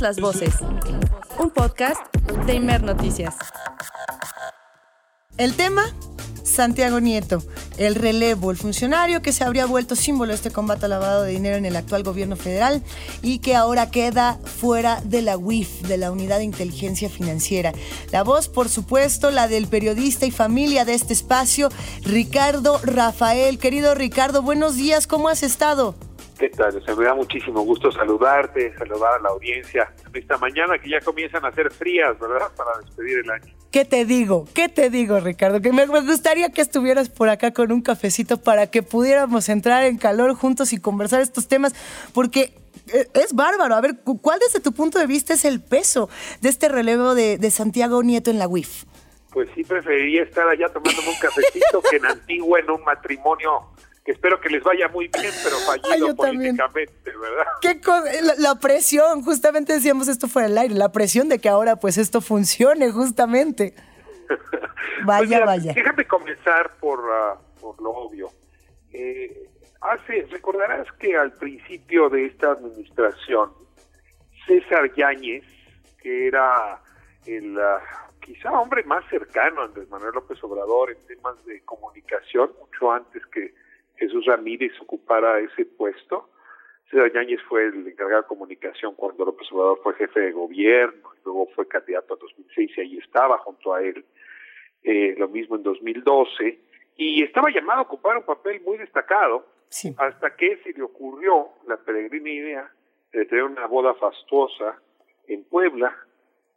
Las voces. Un podcast de Imer Noticias. El tema, Santiago Nieto, el relevo, el funcionario que se habría vuelto símbolo de este combate al lavado de dinero en el actual gobierno federal y que ahora queda fuera de la UIF, de la Unidad de Inteligencia Financiera. La voz, por supuesto, la del periodista y familia de este espacio, Ricardo Rafael. Querido Ricardo, buenos días, ¿cómo has estado? ¿Qué me da muchísimo gusto saludarte, saludar a la audiencia esta mañana que ya comienzan a ser frías, ¿verdad? Para despedir el año. ¿Qué te digo? ¿Qué te digo, Ricardo? Que me, gustaría que estuvieras por acá con un cafecito para que pudiéramos entrar en calor juntos y conversar estos temas, porque eh, es bárbaro. A ver, ¿cuál desde tu punto de vista es el peso de este relevo de, de Santiago Nieto en la UIF? Pues sí, preferiría estar allá tomándome un cafecito que en Antigua en un matrimonio que espero que les vaya muy bien, pero fallido políticamente, ¿verdad? ¿Qué la, la, presión, justamente decíamos esto fuera del aire, la presión de que ahora pues esto funcione justamente. vaya, pues vaya. Déjame comenzar por, ah, por lo obvio. Eh, hace, recordarás que al principio de esta administración, César Yáñez, que era el uh, quizá hombre más cercano a Andrés Manuel López Obrador en temas de comunicación, mucho antes que Jesús Ramírez ocupara ese puesto. César Yáñez fue el encargado de comunicación cuando López Obrador fue jefe de gobierno, luego fue candidato a 2006 y ahí estaba junto a él. Eh, lo mismo en 2012, y estaba llamado a ocupar un papel muy destacado hasta que se le ocurrió la peregrina idea de tener una boda fastuosa en Puebla.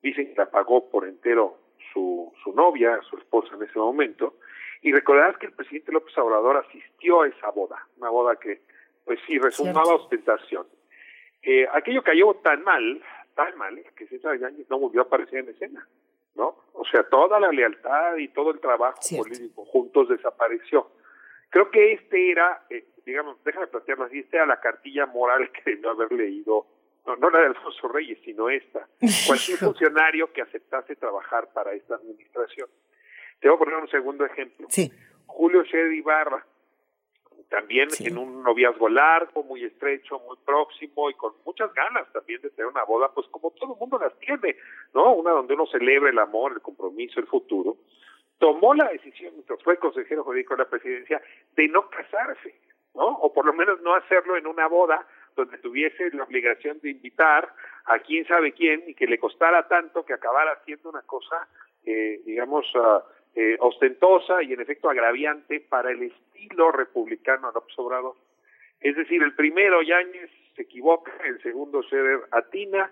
Dicen que la pagó por entero su, su novia, su esposa en ese momento, y recordarás que el presidente López Obrador asistió a esa boda, una boda que, pues sí, resumaba ostentación. Eh, aquello cayó tan mal, tan mal, que César Yáñez no volvió a aparecer en escena, ¿no? O sea, toda la lealtad y todo el trabajo político juntos desapareció. Creo que este era, eh, digamos, déjame plantearlo así, esta era la cartilla moral que debió haber leído, no, no la de Alfonso Reyes, sino esta. Cualquier funcionario que aceptase trabajar para esta administración. Te voy a poner un segundo ejemplo. Sí. Julio Shed Ibarra, también en un noviazgo largo, muy estrecho, muy próximo y con muchas ganas también de tener una boda, pues como todo el mundo las tiene, ¿no? Una donde uno celebre el amor, el compromiso, el futuro. Tomó la decisión, mientras fue consejero jurídico de la presidencia, de no casarse, ¿no? O por lo menos no hacerlo en una boda donde tuviese la obligación de invitar a quién sabe quién y que le costara tanto que acabara haciendo una cosa, eh, digamos, uh, eh, ostentosa y en efecto agraviante para el estilo republicano López Obrador. Es decir, el primero Yáñez se equivoca, el segundo Scherer atina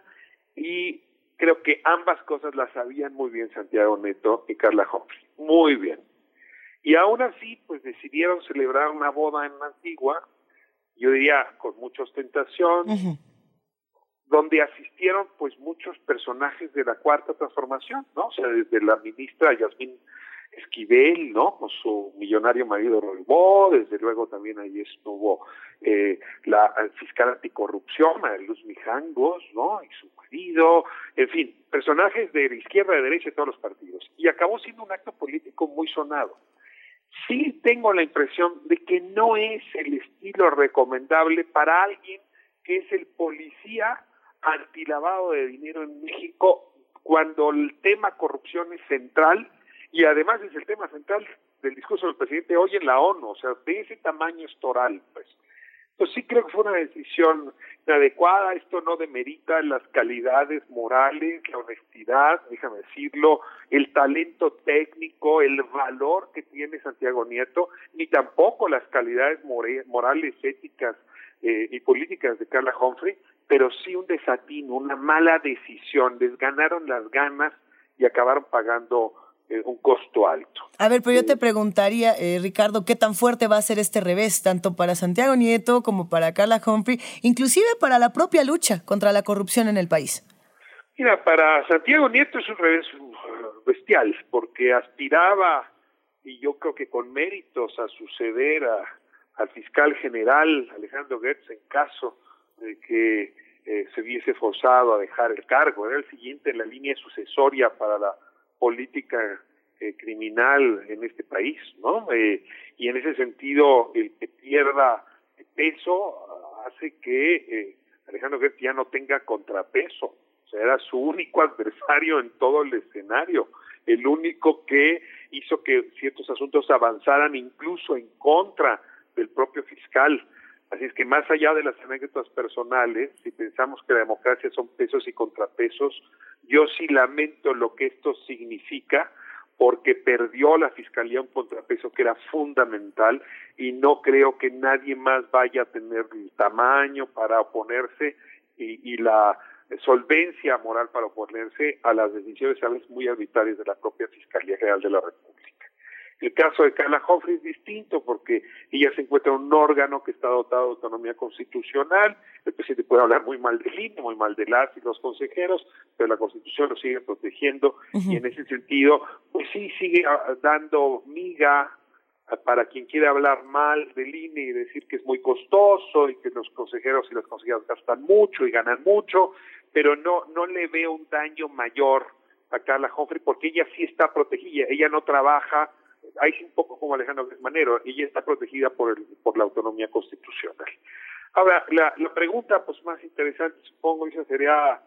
y creo que ambas cosas las sabían muy bien Santiago Neto y Carla Humphrey, muy bien. Y aún así, pues decidieron celebrar una boda en Antigua, yo diría con mucha ostentación, donde asistieron pues muchos personajes de la cuarta transformación, ¿no? O sea, desde la ministra Yasmín Esquivel, ¿no? Con su millonario marido Rolbó, desde luego también ahí estuvo eh, la fiscal anticorrupción, Luz Mijangos, ¿no? Y su marido, en fin, personajes de la izquierda, de derecha, de todos los partidos. Y acabó siendo un acto político muy sonado. Sí tengo la impresión de que no es el estilo recomendable para alguien que es el policía antilavado de dinero en México cuando el tema corrupción es central y además es el tema central del discurso del presidente hoy en la ONU, o sea, de ese tamaño estoral, pues. Entonces sí creo que fue una decisión adecuada, esto no demerita las calidades morales, la honestidad, déjame decirlo, el talento técnico, el valor que tiene Santiago Nieto, ni tampoco las calidades morales, éticas eh, y políticas de Carla Humphrey, pero sí un desatino, una mala decisión, les ganaron las ganas y acabaron pagando eh, un costo alto. A ver, pero yo te preguntaría, eh, Ricardo, ¿qué tan fuerte va a ser este revés, tanto para Santiago Nieto como para Carla Humphrey, inclusive para la propia lucha contra la corrupción en el país? Mira, para Santiago Nieto es un revés uh, bestial, porque aspiraba, y yo creo que con méritos, a suceder a, al fiscal general Alejandro Gertz en caso de que eh, se viese forzado a dejar el cargo. Era el siguiente en la línea sucesoria para la política eh, criminal en este país, ¿no? Eh, y en ese sentido, el que pierda peso hace que eh, Alejandro Gertz ya no tenga contrapeso era su único adversario en todo el escenario, el único que hizo que ciertos asuntos avanzaran incluso en contra del propio fiscal. Así es que más allá de las anécdotas personales, si pensamos que la democracia son pesos y contrapesos, yo sí lamento lo que esto significa porque perdió la fiscalía un contrapeso que era fundamental y no creo que nadie más vaya a tener el tamaño para oponerse y, y la solvencia moral para oponerse a las decisiones a veces muy arbitrarias de la propia Fiscalía General de la República. El caso de Carla Hoffrey es distinto porque ella se encuentra en un órgano que está dotado de autonomía constitucional. El presidente puede hablar muy mal del INE, muy mal de las y los consejeros, pero la Constitución lo sigue protegiendo y en ese sentido, pues sí sigue ah, dando miga para quien quiera hablar mal del INE y decir que es muy costoso y que los consejeros y las consejeras gastan mucho y ganan mucho, pero no no le veo un daño mayor a Carla Humphrey porque ella sí está protegida, ella no trabaja, ahí sí un poco como Alejandro Manero, ella está protegida por el, por la autonomía constitucional. Ahora, la, la pregunta pues más interesante, supongo, esa sería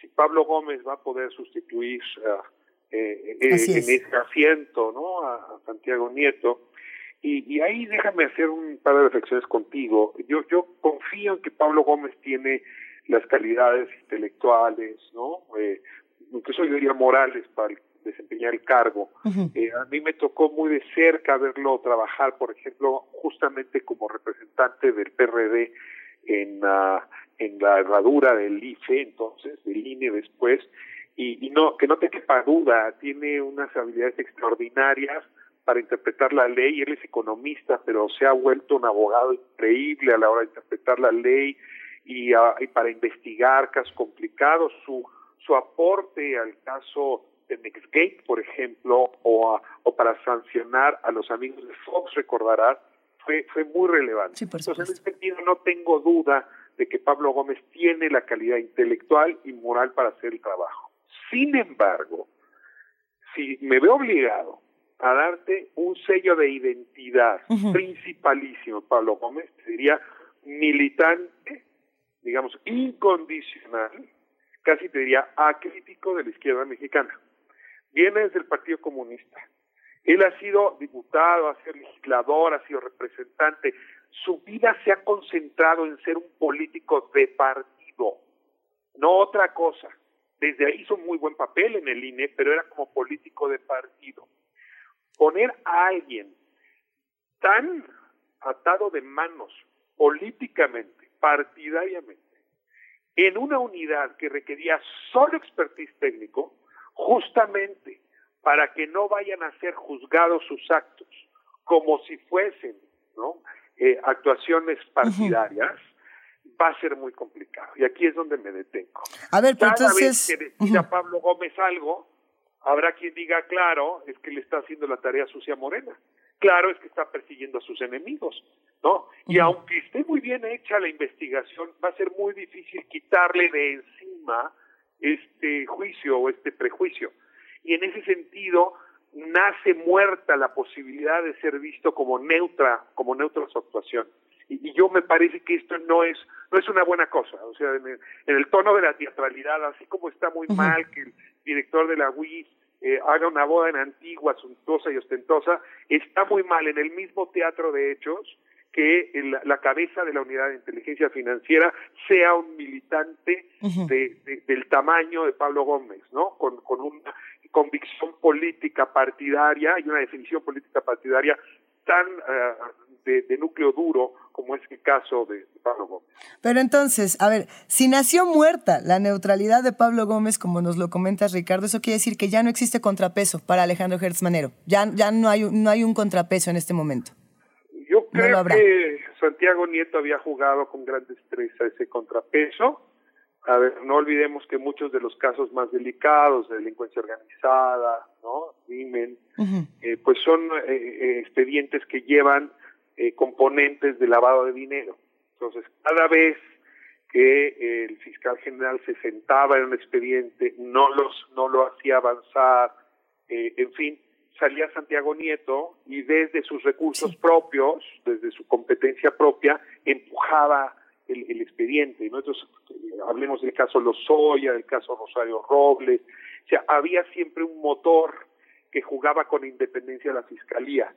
si Pablo Gómez va a poder sustituir eh, eh, en ese asiento, ¿no? a Santiago Nieto. Y, y, ahí déjame hacer un par de reflexiones contigo. Yo, yo confío en que Pablo Gómez tiene las calidades intelectuales, ¿no? Eh, incluso yo diría morales para desempeñar el cargo. eh, a mí me tocó muy de cerca verlo trabajar, por ejemplo, justamente como representante del PRD en, uh, en la herradura del IFE, entonces, del INE después, y, y no que no te quepa duda, tiene unas habilidades extraordinarias para interpretar la ley. Él es economista, pero se ha vuelto un abogado increíble a la hora de interpretar la ley y, uh, y para investigar casos complicados. Su, su aporte al caso de Nextgate, por ejemplo, o, a, o para sancionar a los amigos de Fox, recordarás, fue, fue muy relevante. Sí, Entonces, en ese sentido, no tengo duda de que Pablo Gómez tiene la calidad intelectual y moral para hacer el trabajo. Sin embargo, si me veo obligado a darte un sello de identidad uh -huh. principalísimo, Pablo Gómez, diría militante, digamos, incondicional, casi te diría acrítico de la izquierda mexicana. Viene desde el Partido Comunista. Él ha sido diputado, ha sido legislador, ha sido representante. Su vida se ha concentrado en ser un político de partido, no otra cosa. Desde ahí hizo muy buen papel en el INE, pero era como político de partido poner a alguien tan atado de manos políticamente, partidariamente, en una unidad que requería solo expertise técnico, justamente para que no vayan a ser juzgados sus actos como si fuesen ¿no? eh, actuaciones partidarias, uh -huh. va a ser muy complicado. Y aquí es donde me detengo. A ver, Cada entonces... vez que decida uh -huh. Pablo Gómez algo, Habrá quien diga, claro, es que le está haciendo la tarea sucia Morena. Claro, es que está persiguiendo a sus enemigos, ¿no? Y uh -huh. aunque esté muy bien hecha la investigación, va a ser muy difícil quitarle de encima este juicio o este prejuicio. Y en ese sentido, nace muerta la posibilidad de ser visto como neutra, como neutra su actuación. Y, y, yo me parece que esto no es no es una buena cosa, o sea, en el, en el tono de la teatralidad, así como está muy uh -huh. mal que el director de la UIS eh, haga una boda en Antigua, suntuosa y ostentosa, está muy mal en el mismo teatro de hechos que el, la cabeza de la unidad de inteligencia financiera sea un militante uh -huh. de, de, del tamaño de Pablo Gómez, ¿no? Con, con una convicción política partidaria y una definición política partidaria tan uh, de, de, núcleo duro como es el caso de, de, Pablo Gómez. Pero entonces, a ver, si nació muerta la neutralidad de Pablo Gómez, como nos lo comentas Ricardo, eso quiere decir que ya no existe contrapeso para Alejandro Hertz Manero. Ya, ya no, hay, no hay un contrapeso en este momento. Yo creo no que Santiago Nieto había jugado con gran destreza ese contrapeso. A ver, no olvidemos que muchos de los casos más delicados de delincuencia organizada, ¿no? Crimen, uh -huh. eh, pues son eh, eh, expedientes que llevan eh, componentes de lavado de dinero. Entonces, cada vez que el fiscal general se sentaba en un expediente, no los no lo hacía avanzar, eh, en fin, salía Santiago Nieto y desde sus recursos sí. propios, desde su competencia propia, empujaba el, expediente. Nosotros hablemos del caso Lozoya, del caso Rosario Robles. O sea, había siempre un motor que jugaba con independencia de la fiscalía.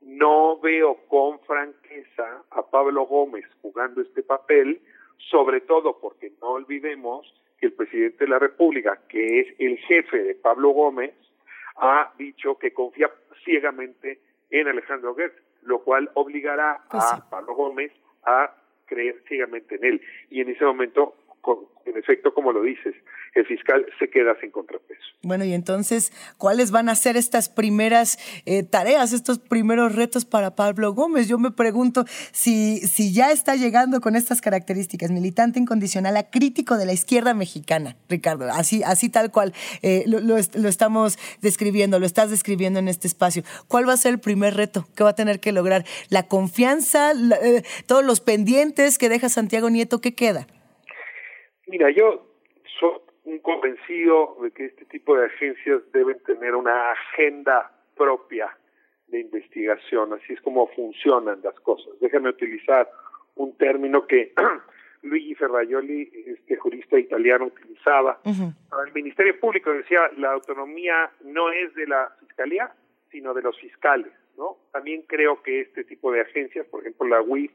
No veo con franqueza a Pablo Gómez jugando este papel, sobre todo porque no olvidemos que el presidente de la República, que es el jefe de Pablo Gómez, ha dicho que confía ciegamente en Alejandro Gertz, lo cual obligará pues a Pablo Gómez a creer ciegamente en él. Y en ese momento en efecto, como lo dices, el fiscal se queda sin contrapeso. Bueno, y entonces, ¿cuáles van a ser estas primeras eh, tareas, estos primeros retos para Pablo Gómez? Yo me pregunto si, si ya está llegando con estas características, militante incondicional a crítico de la izquierda mexicana, Ricardo, así, así tal cual eh, lo, estamos describiendo, lo estás describiendo en este espacio. ¿Cuál va a ser el primer reto que va a tener que lograr? ¿La confianza, eh, todos los pendientes que deja Santiago Nieto, qué queda? Mira, yo soy un convencido de que este tipo de agencias deben tener una agenda propia de investigación, así es como funcionan las cosas. Déjame utilizar un término que Luigi Ferraioli, este jurista italiano, utilizaba. El Ministerio Público decía, la autonomía no es de la Fiscalía, sino de los fiscales. ¿no? También creo que este tipo de agencias, por ejemplo la UIF,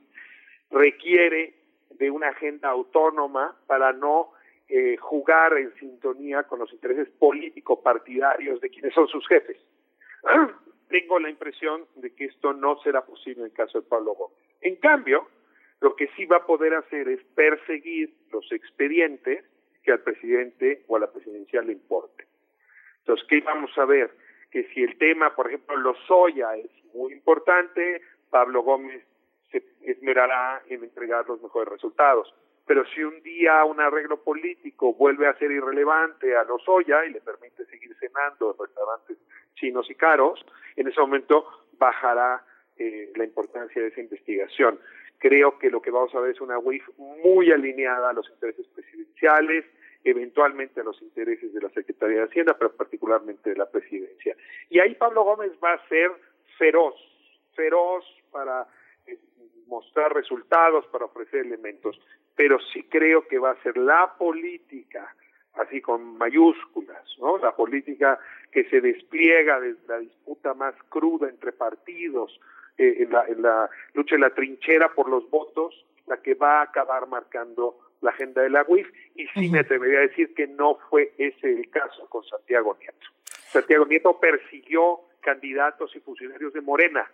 requiere de una agenda autónoma para no eh, jugar en sintonía con los intereses político-partidarios de quienes son sus jefes. Tengo la impresión de que esto no será posible en el caso de Pablo Gómez. En cambio, lo que sí va a poder hacer es perseguir los expedientes que al presidente o a la presidencia le importe. Entonces, ¿qué vamos a ver? Que si el tema, por ejemplo, los soya es muy importante, Pablo Gómez se esmerará en entregar los mejores resultados. Pero si un día un arreglo político vuelve a ser irrelevante a los Oya y le permite seguir cenando en restaurantes chinos y caros, en ese momento bajará eh, la importancia de esa investigación. Creo que lo que vamos a ver es una WIF muy alineada a los intereses presidenciales, eventualmente a los intereses de la Secretaría de Hacienda, pero particularmente de la presidencia. Y ahí Pablo Gómez va a ser feroz, feroz para mostrar resultados, para ofrecer elementos, pero sí creo que va a ser la política, así con mayúsculas, ¿no? La política que se despliega desde la disputa más cruda entre partidos, eh, en, la, en la lucha en la trinchera por los votos, la que va a acabar marcando la agenda de la UIF, y sí me atrevería a decir que no fue ese el caso con Santiago Nieto. Santiago Nieto persiguió candidatos y funcionarios de Morena,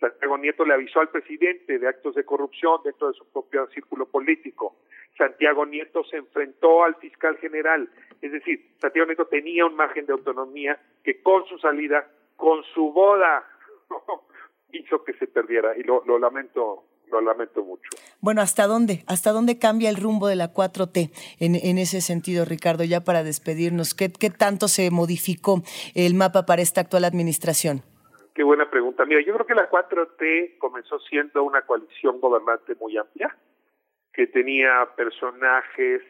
Santiago Nieto le avisó al presidente de actos de corrupción dentro de su propio círculo político. Santiago Nieto se enfrentó al fiscal general. Es decir, Santiago Nieto tenía un margen de autonomía que con su salida, con su boda, hizo que se perdiera. Y lo, lamento lo lamento mucho. Bueno, ¿hasta dónde? ¿Hasta dónde cambia el rumbo de la 4T en, ese sentido, Ricardo? Ya para despedirnos, ¿qué, ¿qué tanto se modificó el mapa para esta actual administración? Qué buena pregunta. Mira, yo creo que la 4T comenzó siendo una coalición gobernante muy amplia, que tenía personajes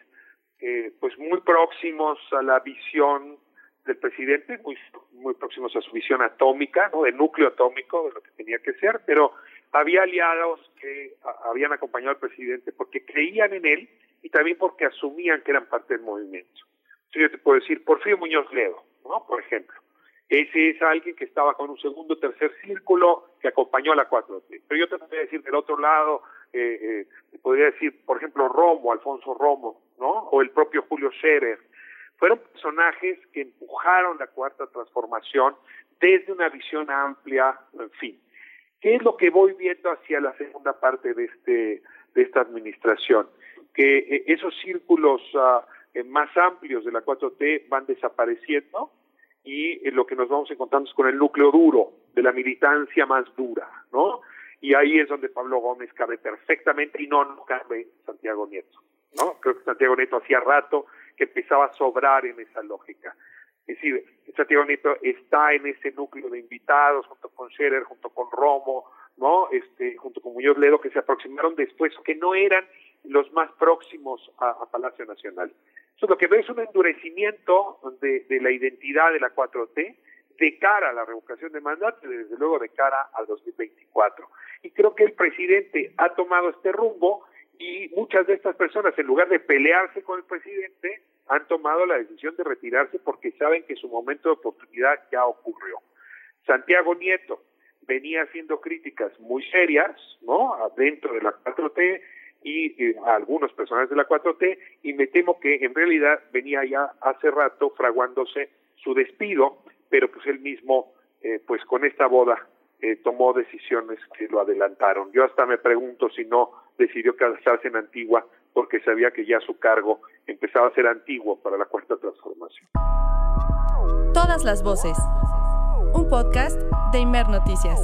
eh, pues muy próximos a la visión del presidente, muy, muy próximos a su visión atómica, ¿no? de núcleo atómico, de lo que tenía que ser, pero había aliados que habían acompañado al presidente porque creían en él y también porque asumían que eran parte del movimiento. Entonces yo te puedo decir, Porfirio Muñoz Ledo, ¿no? por ejemplo, ese es alguien que estaba con un segundo tercer círculo que acompañó a la 4T. Pero yo te podría decir del otro lado, eh, eh, podría decir, por ejemplo, Romo, Alfonso Romo, ¿no? O el propio Julio Scherer. Fueron personajes que empujaron la cuarta transformación desde una visión amplia, en fin. ¿Qué es lo que voy viendo hacia la segunda parte de este de esta administración? Que eh, esos círculos uh, más amplios de la 4T van desapareciendo, y lo que nos vamos encontrando es con el núcleo duro, de la militancia más dura, ¿no? Y ahí es donde Pablo Gómez cabe perfectamente y no, no cabe Santiago Nieto, ¿no? Creo que Santiago Nieto hacía rato que empezaba a sobrar en esa lógica. Es decir, Santiago Nieto está en ese núcleo de invitados, junto con Scherer, junto con Romo, ¿no? Este, junto con Muñoz Ledo, que se aproximaron después, que no eran los más próximos a Palacio Nacional lo que veo es un endurecimiento de, la identidad de la 4T de cara a la revocación de mandato y desde luego de cara al 2024. Y creo que el presidente ha tomado este rumbo Y muchas de estas personas, en lugar de pelearse con el presidente, han tomado la decisión de retirarse porque saben que su momento de oportunidad ya ocurrió. Santiago Nieto venía haciendo críticas muy serias, ¿no? Dentro de la 4T y, a algunos personajes de la 4T y me temo que en realidad venía ya hace rato fraguándose su despido, pero pues él mismo, eh, pues con esta boda eh, tomó decisiones que lo adelantaron. Yo hasta me pregunto si no decidió casarse en Antigua porque sabía que ya su cargo empezaba a ser antiguo para la cuarta transformación. Todas las voces. Un podcast de Imer Noticias.